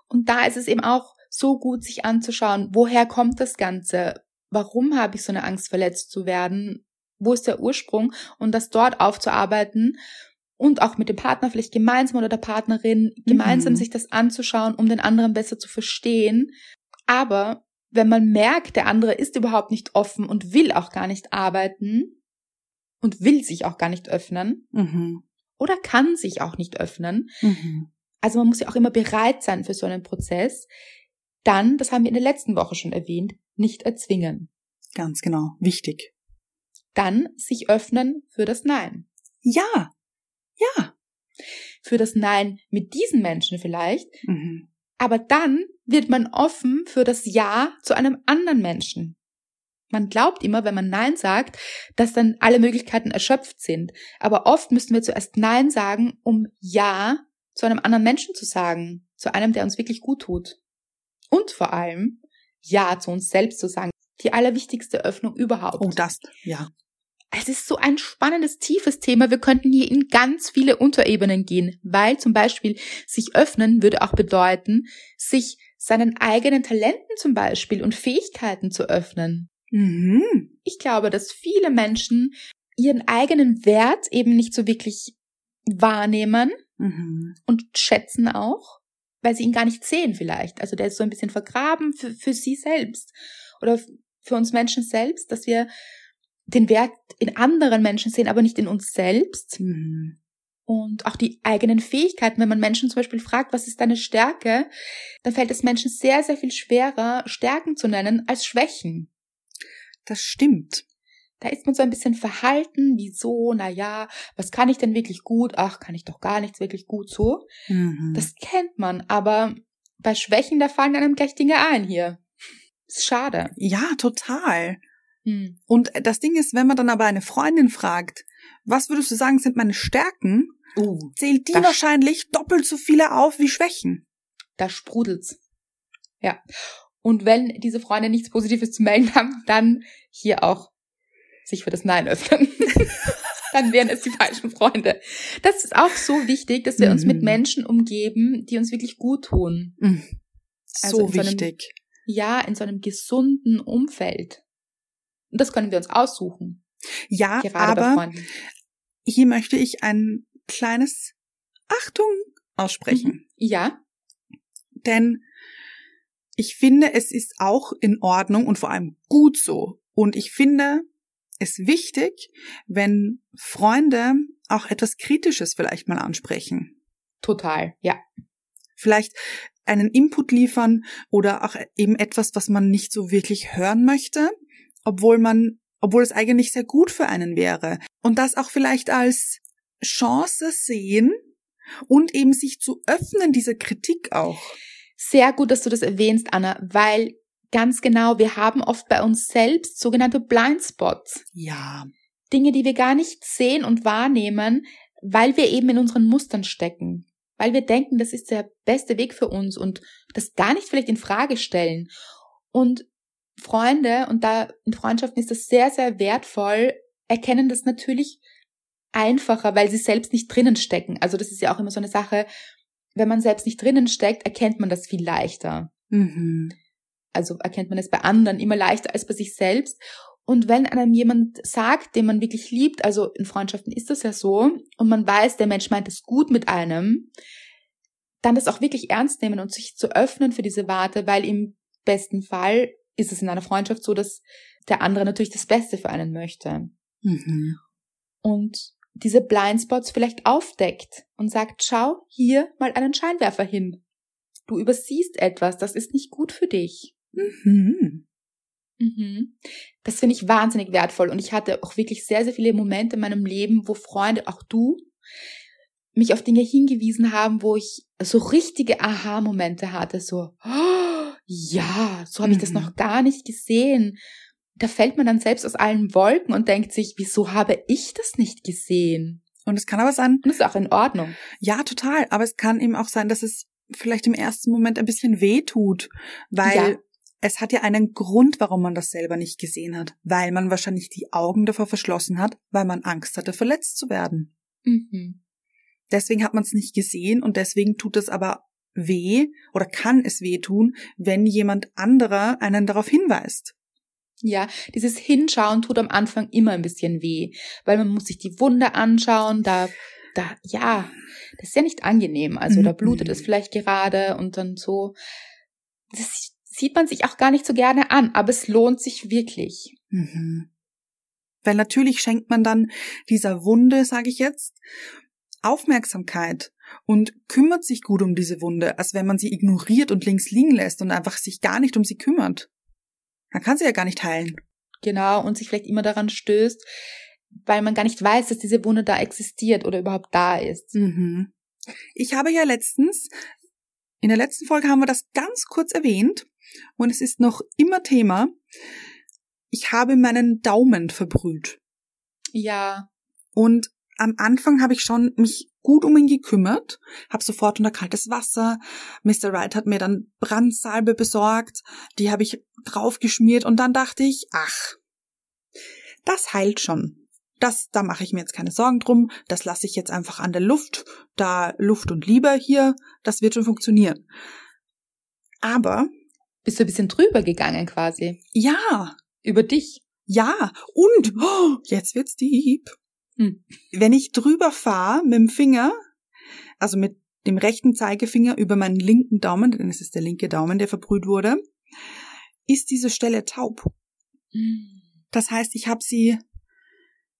Und da ist es eben auch so gut, sich anzuschauen, woher kommt das Ganze? Warum habe ich so eine Angst, verletzt zu werden? Wo ist der Ursprung? Und das dort aufzuarbeiten und auch mit dem Partner vielleicht gemeinsam oder der Partnerin gemeinsam Mhm. sich das anzuschauen, um den anderen besser zu verstehen. Aber wenn man merkt, der andere ist überhaupt nicht offen und will auch gar nicht arbeiten und will sich auch gar nicht öffnen Mhm. oder kann sich auch nicht öffnen, Mhm. also man muss ja auch immer bereit sein für so einen Prozess, dann, das haben wir in der letzten Woche schon erwähnt, nicht erzwingen. Ganz genau. Wichtig. Dann sich öffnen für das Nein. Ja. Ja. Für das Nein mit diesen Menschen vielleicht, Mhm. aber dann wird man offen für das Ja zu einem anderen Menschen. Man glaubt immer, wenn man Nein sagt, dass dann alle Möglichkeiten erschöpft sind. Aber oft müssen wir zuerst Nein sagen, um Ja zu einem anderen Menschen zu sagen. Zu einem, der uns wirklich gut tut. Und vor allem Ja zu uns selbst zu sagen. Die allerwichtigste Öffnung überhaupt. Oh, das. Ja. Es ist so ein spannendes, tiefes Thema. Wir könnten hier in ganz viele Unterebenen gehen, weil zum Beispiel sich öffnen würde auch bedeuten, sich seinen eigenen Talenten zum Beispiel und Fähigkeiten zu öffnen. Mhm. Ich glaube, dass viele Menschen ihren eigenen Wert eben nicht so wirklich wahrnehmen Mhm. und schätzen auch, weil sie ihn gar nicht sehen vielleicht. Also der ist so ein bisschen vergraben für, für sie selbst oder für uns Menschen selbst, dass wir den Wert in anderen Menschen sehen, aber nicht in uns selbst. Mhm. Und auch die eigenen Fähigkeiten, wenn man Menschen zum Beispiel fragt, was ist deine Stärke, dann fällt es Menschen sehr, sehr viel schwerer, Stärken zu nennen als Schwächen. Das stimmt. Da ist man so ein bisschen verhalten, wieso, na ja, was kann ich denn wirklich gut? Ach, kann ich doch gar nichts wirklich gut so. Mhm. Das kennt man, aber bei Schwächen, da fallen einem gleich Dinge ein hier. Ist schade. ja, total. Hm. Und das Ding ist, wenn man dann aber eine Freundin fragt, was würdest du sagen, sind meine Stärken, Uh, zählt die wahrscheinlich doppelt so viele auf wie Schwächen. da sprudelt's. Ja. Und wenn diese Freunde nichts Positives zu melden haben, dann hier auch sich für das Nein öffnen. dann wären es die falschen Freunde. Das ist auch so wichtig, dass wir uns mit Mhm. Menschen umgeben, die uns wirklich gut tun. Mhm. Also So so einem- wichtig. Ja, in so einem gesunden Umfeld. Und das können wir uns aussuchen. Ja, aber hier möchte ich ein kleines Achtung aussprechen. Mhm. Ja. Denn ich finde, es ist auch in Ordnung und vor allem gut so. Und ich finde es wichtig, wenn Freunde auch etwas Kritisches vielleicht mal ansprechen. Total, ja. Vielleicht einen Input liefern oder auch eben etwas, was man nicht so wirklich hören möchte, obwohl man, obwohl es eigentlich sehr gut für einen wäre. Und das auch vielleicht als Chance sehen und eben sich zu öffnen dieser Kritik auch. Sehr gut, dass du das erwähnst, Anna, weil ganz genau, wir haben oft bei uns selbst sogenannte Blindspots. Ja. Dinge, die wir gar nicht sehen und wahrnehmen, weil wir eben in unseren Mustern stecken. Weil wir denken, das ist der beste Weg für uns und das gar nicht vielleicht in Frage stellen. Und Freunde, und da in Freundschaften ist das sehr, sehr wertvoll, erkennen das natürlich einfacher, weil sie selbst nicht drinnen stecken. Also das ist ja auch immer so eine Sache, wenn man selbst nicht drinnen steckt, erkennt man das viel leichter. Mhm. Also erkennt man es bei anderen immer leichter als bei sich selbst. Und wenn einem jemand sagt, den man wirklich liebt, also in Freundschaften ist das ja so, und man weiß, der Mensch meint es gut mit einem, dann das auch wirklich ernst nehmen und sich zu öffnen für diese Warte, weil im besten Fall ist es in einer Freundschaft so, dass der andere natürlich das Beste für einen möchte. Mhm. Und diese Blindspots vielleicht aufdeckt und sagt, schau hier mal einen Scheinwerfer hin. Du übersiehst etwas, das ist nicht gut für dich. Mhm. Mhm. Das finde ich wahnsinnig wertvoll und ich hatte auch wirklich sehr, sehr viele Momente in meinem Leben, wo Freunde, auch du, mich auf Dinge hingewiesen haben, wo ich so richtige Aha-Momente hatte, so, oh, ja, so habe ich das Mhm. noch gar nicht gesehen. Da fällt man dann selbst aus allen Wolken und denkt sich, wieso habe ich das nicht gesehen? Und es kann aber sein, Und das ist auch in Ordnung. ja, total, aber es kann eben auch sein, dass es vielleicht im ersten Moment ein bisschen weh tut, weil Ja. Es hat ja einen Grund, warum man das selber nicht gesehen hat, weil man wahrscheinlich die Augen davor verschlossen hat, weil man Angst hatte, verletzt zu werden. Mhm. Deswegen hat man es nicht gesehen und deswegen tut es aber weh oder kann es weh tun, wenn jemand anderer einen darauf hinweist. Ja, dieses Hinschauen tut am Anfang immer ein bisschen weh, weil man muss sich die Wunde anschauen, da, da, ja, das ist ja nicht angenehm. Also da Mhm. blutet es vielleicht gerade und dann so. Das sieht man sich auch gar nicht so gerne an, aber es lohnt sich wirklich. Mhm. Weil natürlich schenkt man dann dieser Wunde, sage ich jetzt, Aufmerksamkeit und kümmert sich gut um diese Wunde, als wenn man sie ignoriert und links liegen lässt und einfach sich gar nicht um sie kümmert. Dann kann sie ja gar nicht heilen. Genau, und sich vielleicht immer daran stößt, weil man gar nicht weiß, dass diese Wunde da existiert oder überhaupt da ist. Mhm. Ich habe ja letztens, in der letzten Folge haben wir das ganz kurz erwähnt und es ist noch immer Thema. Ich habe meinen Daumen verbrüht. Ja, Und am Anfang habe ich schon mich gut um ihn gekümmert, habe sofort unter kaltes Wasser. Mr. Wright hat mir dann Brandsalbe besorgt, die habe ich draufgeschmiert und dann dachte ich, ach, das heilt schon. Das, da mache ich mir jetzt keine Sorgen drum, das lasse ich jetzt einfach an der Luft, da Luft und Liebe hier, das wird schon funktionieren. Aber bist du ein bisschen drüber gegangen quasi. ja, Über dich. Ja, und oh, jetzt wird's deep. Hm. Wenn ich drüber fahre mit dem Finger, also mit dem rechten Zeigefinger über meinen linken Daumen, denn es ist der linke Daumen, der verbrüht wurde, ist diese Stelle taub. Das heißt, ich habe sie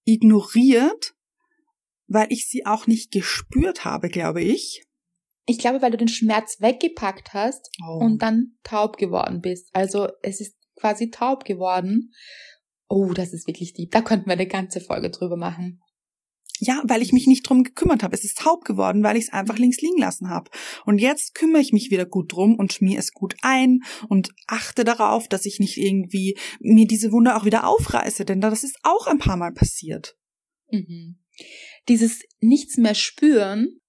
ignoriert, weil ich sie auch nicht gespürt habe, glaube ich. Ich glaube, weil du den Schmerz weggepackt hast Oh. und dann taub geworden bist. Also es ist quasi taub geworden. Oh, das ist wirklich deep. Da könnten wir eine ganze Folge drüber machen. Ja, weil ich mich nicht drum gekümmert habe. Es ist taub geworden, weil ich es einfach links liegen lassen habe. Und jetzt kümmere ich mich wieder gut drum und schmier es gut ein und achte darauf, dass ich nicht irgendwie mir diese Wunde auch wieder aufreiße, denn das ist auch ein paar Mal passiert. Mhm. Dieses Nichts mehr spüren,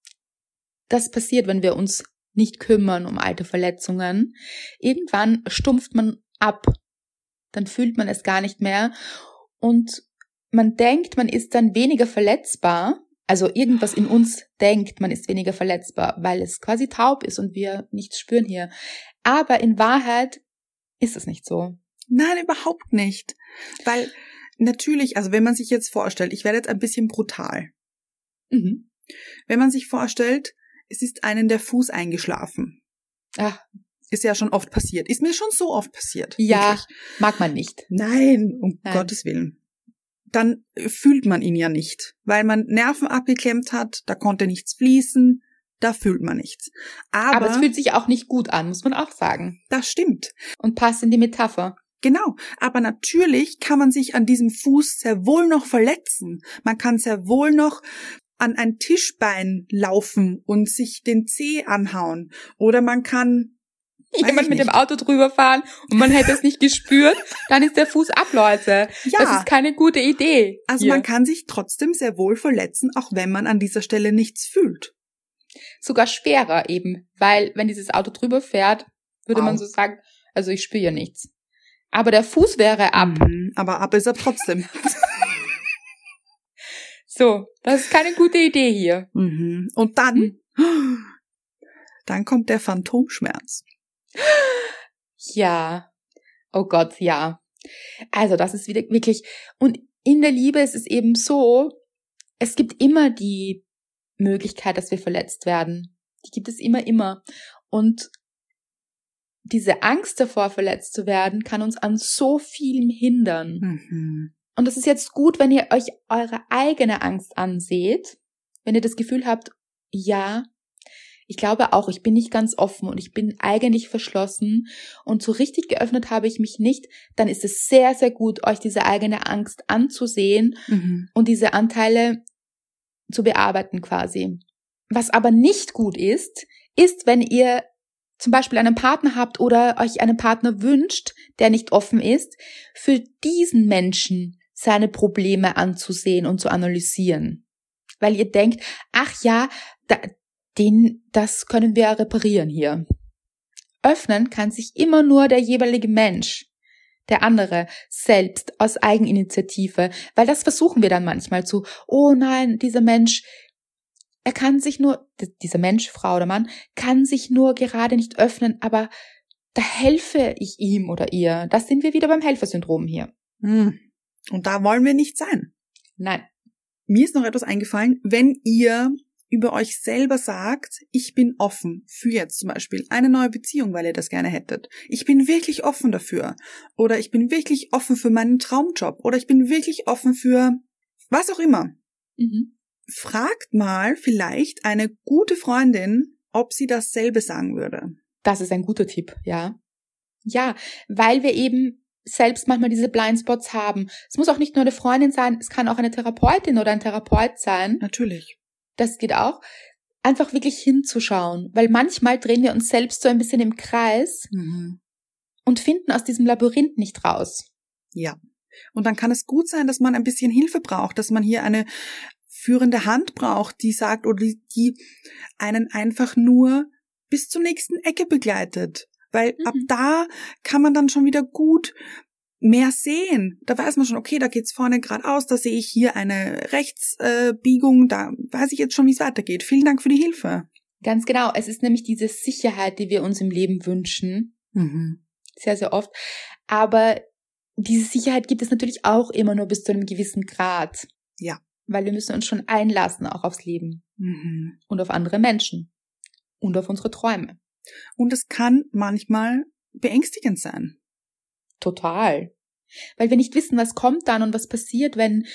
das passiert, wenn wir uns nicht kümmern um alte Verletzungen. Irgendwann stumpft man ab. Dann fühlt man es gar nicht mehr. Und man denkt, man ist dann weniger verletzbar. Also irgendwas in uns denkt, man ist weniger verletzbar, weil es quasi taub ist und wir nichts spüren hier. Aber in Wahrheit ist es nicht so. Nein, überhaupt nicht. Weil natürlich, also wenn man sich jetzt vorstellt, ich werde jetzt ein bisschen brutal. Mhm. Wenn man sich vorstellt, es ist einen der Fuß eingeschlafen. Ach, Ist ja schon oft passiert. Ist mir schon so oft passiert. ja, Wirklich. mag man nicht. Nein, um Nein. Gottes Willen. Dann fühlt man ihn ja nicht, weil man Nerven abgeklemmt hat, da konnte nichts fließen, da fühlt man nichts. Aber, Aber, es fühlt sich auch nicht gut an, muss man auch sagen. das stimmt. Und passt in die Metapher. Genau. Aber natürlich kann man sich an diesem Fuß sehr wohl noch verletzen. Man kann sehr wohl noch an ein Tischbein laufen und sich den Zeh anhauen. Oder man kann Jemand mit dem. Auto drüber fahren und man hätte es nicht gespürt, dann ist der Fuß ab, Leute. Ja. Das ist keine gute Idee. Also hier. man kann sich trotzdem sehr wohl verletzen, auch wenn man an dieser Stelle nichts fühlt. Sogar schwerer eben, weil wenn dieses Auto drüber fährt, würde Au. man so sagen, also ich spüre ja nichts. Aber der Fuß wäre ab. Mhm, aber ab ist er trotzdem. So, das ist keine gute Idee hier. mhm. Und dann, dann kommt der Phantomschmerz. Ja. Oh Gott, ja. Also das ist wieder wirklich, und in der Liebe ist es eben so, es gibt immer die Möglichkeit, dass wir verletzt werden. Die gibt es immer, immer. Und diese Angst davor, verletzt zu werden, kann uns an so vielem hindern. Mhm. Und das ist jetzt gut, wenn ihr euch eure eigene Angst anseht, wenn ihr das Gefühl habt, ja, ich glaube auch, ich bin nicht ganz offen und ich bin eigentlich verschlossen und so richtig geöffnet habe ich mich nicht, dann ist es sehr, sehr gut, euch diese eigene Angst anzusehen Mhm. und diese Anteile zu bearbeiten quasi. Was aber nicht gut ist, ist, wenn ihr zum Beispiel einen Partner habt oder euch einen Partner wünscht, der nicht offen ist, für diesen Menschen seine Probleme anzusehen und zu analysieren. Weil ihr denkt, ach ja, da, den, das können wir reparieren hier. Öffnen kann sich immer nur der jeweilige Mensch, der andere, selbst aus Eigeninitiative, weil das versuchen wir dann manchmal zu, oh nein, dieser Mensch, er kann sich nur, dieser Mensch, Frau oder Mann, kann sich nur gerade nicht öffnen, aber da helfe ich ihm oder ihr. Das sind wir wieder beim Helfersyndrom hier. Mhm. Und da wollen wir nicht sein. Nein. Mir ist noch etwas eingefallen, wenn ihr über euch selber sagt, ich bin offen für jetzt zum Beispiel eine neue Beziehung, weil ihr das gerne hättet. Ich bin wirklich offen dafür. Oder ich bin wirklich offen für meinen Traumjob. Oder ich bin wirklich offen für was auch immer. Mhm. Fragt mal vielleicht eine gute Freundin, ob sie dasselbe sagen würde. Das ist ein guter Tipp, ja. Ja, weil wir eben selbst manchmal diese Blindspots haben. Es muss auch nicht nur eine Freundin sein, es kann auch eine Therapeutin oder ein Therapeut sein. Natürlich. Das geht auch. Einfach wirklich hinzuschauen, weil manchmal drehen wir uns selbst so ein bisschen im Kreis Mhm. und finden aus diesem Labyrinth nicht raus. Ja. Und dann kann es gut sein, dass man ein bisschen Hilfe braucht, dass man hier eine führende Hand braucht, die sagt oder die, die einen einfach nur bis zur nächsten Ecke begleitet. Weil Mhm. ab da kann man dann schon wieder gut mehr sehen. Da weiß man schon, okay, da geht's vorne geradeaus, da sehe ich hier eine Rechtsbiegung, äh, da weiß ich jetzt schon, wie es weitergeht. Vielen Dank für die Hilfe. Ganz genau. Es ist nämlich diese Sicherheit, die wir uns im Leben wünschen. Mhm. Sehr, sehr oft. Aber diese Sicherheit gibt es natürlich auch immer nur bis zu einem gewissen Grad. Ja. Weil wir müssen uns schon einlassen, auch aufs Leben Mhm. und auf andere Menschen und auf unsere Träume. Und es kann manchmal beängstigend sein. Total. Weil wir nicht wissen, was kommt dann und was passiert, wenn,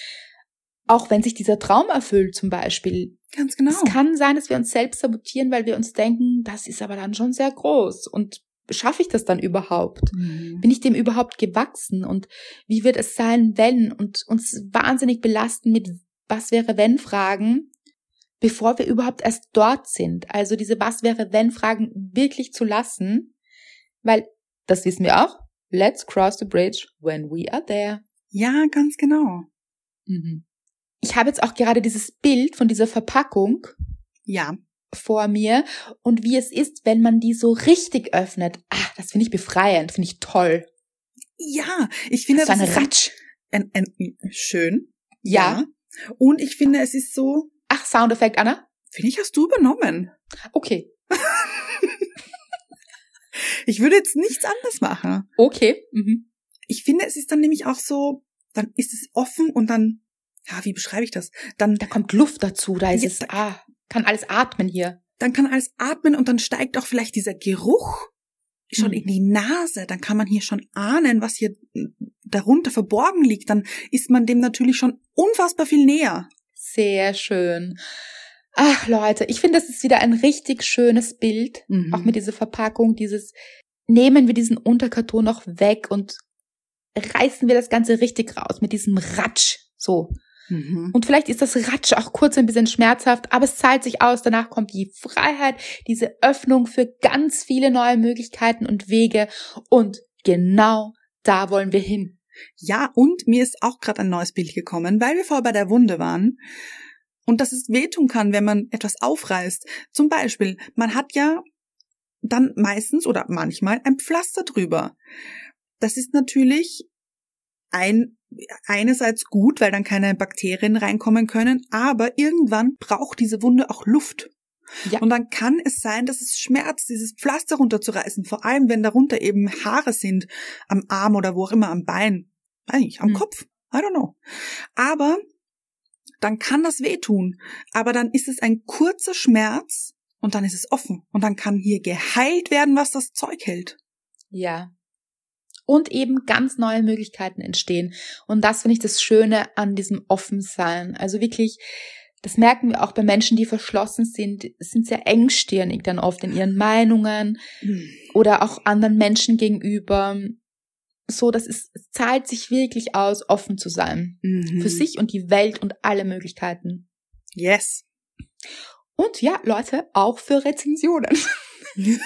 auch wenn sich dieser Traum erfüllt zum Beispiel. Ganz genau. Es kann sein, dass wir uns selbst sabotieren, weil wir uns denken, das ist aber dann schon sehr groß und schaffe ich das dann überhaupt? Mhm. Bin ich dem überhaupt gewachsen? Und wie wird es sein, wenn? Und uns wahnsinnig belasten mit was wäre wenn Fragen, bevor wir überhaupt erst dort sind. Also diese was wäre wenn Fragen wirklich zu lassen, weil das wissen wir auch. Let's cross the bridge when we are there. Ja, ganz genau. Mhm. Ich habe jetzt auch gerade dieses Bild von dieser Verpackung Ja. vor mir und wie es ist, wenn man die so richtig öffnet. Ah, das finde ich befreiend, finde ich toll. Ja, ich finde, so eine ist Ratsch. Ein, ein, schön. Ja. Und ich finde, es ist so, Ach, Soundeffekt, Anna? finde ich, hast du übernommen. Okay. Ich würde jetzt nichts anderes machen. Okay. Mhm. Ich finde, es ist dann nämlich auch so, dann ist es offen und dann ja, wie beschreibe ich das? Dann, Da kommt Luft dazu, da ist Ja, es, ah, kann alles atmen hier. dann kann alles atmen und dann steigt auch vielleicht dieser Geruch schon Mhm. in die Nase. Dann kann man hier schon ahnen, was hier darunter verborgen liegt. Dann ist man dem natürlich schon unfassbar viel näher. Sehr schön. Ach Leute, ich finde, das ist wieder ein richtig schönes Bild. Mhm. Auch mit dieser Verpackung, dieses, nehmen wir diesen Unterkarton noch weg und reißen wir das Ganze richtig raus mit diesem Ratsch. So. Mhm. Und vielleicht ist das Ratsch auch kurz ein bisschen schmerzhaft, aber es zahlt sich aus. Danach kommt die Freiheit, diese Öffnung für ganz viele neue Möglichkeiten und Wege. Und genau da wollen wir hin. Ja, und mir ist auch gerade ein neues Bild gekommen, weil wir vorher bei der Wunde waren. Und dass es wehtun kann, wenn man etwas aufreißt. Zum Beispiel, man hat ja dann meistens oder manchmal ein Pflaster drüber. Das ist natürlich ein, einerseits gut, weil dann keine Bakterien reinkommen können, aber irgendwann braucht diese Wunde auch Luft. Ja. Und dann kann es sein, dass es schmerzt, dieses Pflaster runterzureißen, vor allem wenn darunter eben Haare sind, am Arm oder wo auch immer, am Bein, eigentlich am Hm. Kopf, I don't know. Aber dann kann das wehtun, aber dann ist es ein kurzer Schmerz und dann ist es offen und dann kann hier geheilt werden, was das Zeug hält. Ja. Und eben ganz neue Möglichkeiten entstehen. Und das finde ich das Schöne an diesem Offensein. Also wirklich, das merken wir auch bei Menschen, die verschlossen sind, sind sehr engstirnig dann oft in ihren Meinungen oder auch anderen Menschen gegenüber. So, das ist, es zahlt sich wirklich aus, offen zu sein. Mhm. Für sich und die Welt und alle Möglichkeiten. Yes. Und ja, Leute, auch für Rezensionen.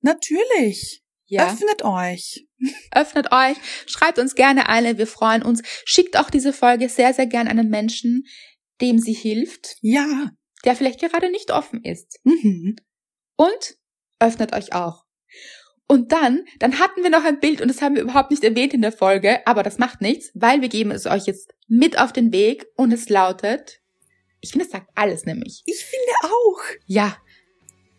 Natürlich. Ja. Öffnet euch. öffnet euch, schreibt uns gerne eine, wir freuen uns. Schickt auch diese Folge sehr, sehr gern einem Menschen, dem sie hilft, Ja. der vielleicht gerade nicht offen ist. Mhm. Und öffnet euch auch. Und dann, dann hatten wir noch ein Bild und das haben wir überhaupt nicht erwähnt in der Folge, aber das macht nichts, weil wir geben es euch jetzt mit auf den Weg und es lautet, ich finde, es sagt alles nämlich. Ich finde auch. Ja,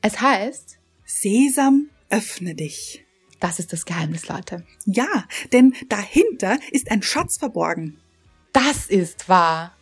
es heißt, Sesam, öffne dich. das ist das Geheimnis, Leute. Ja, denn dahinter ist ein Schatz verborgen. Das ist wahr.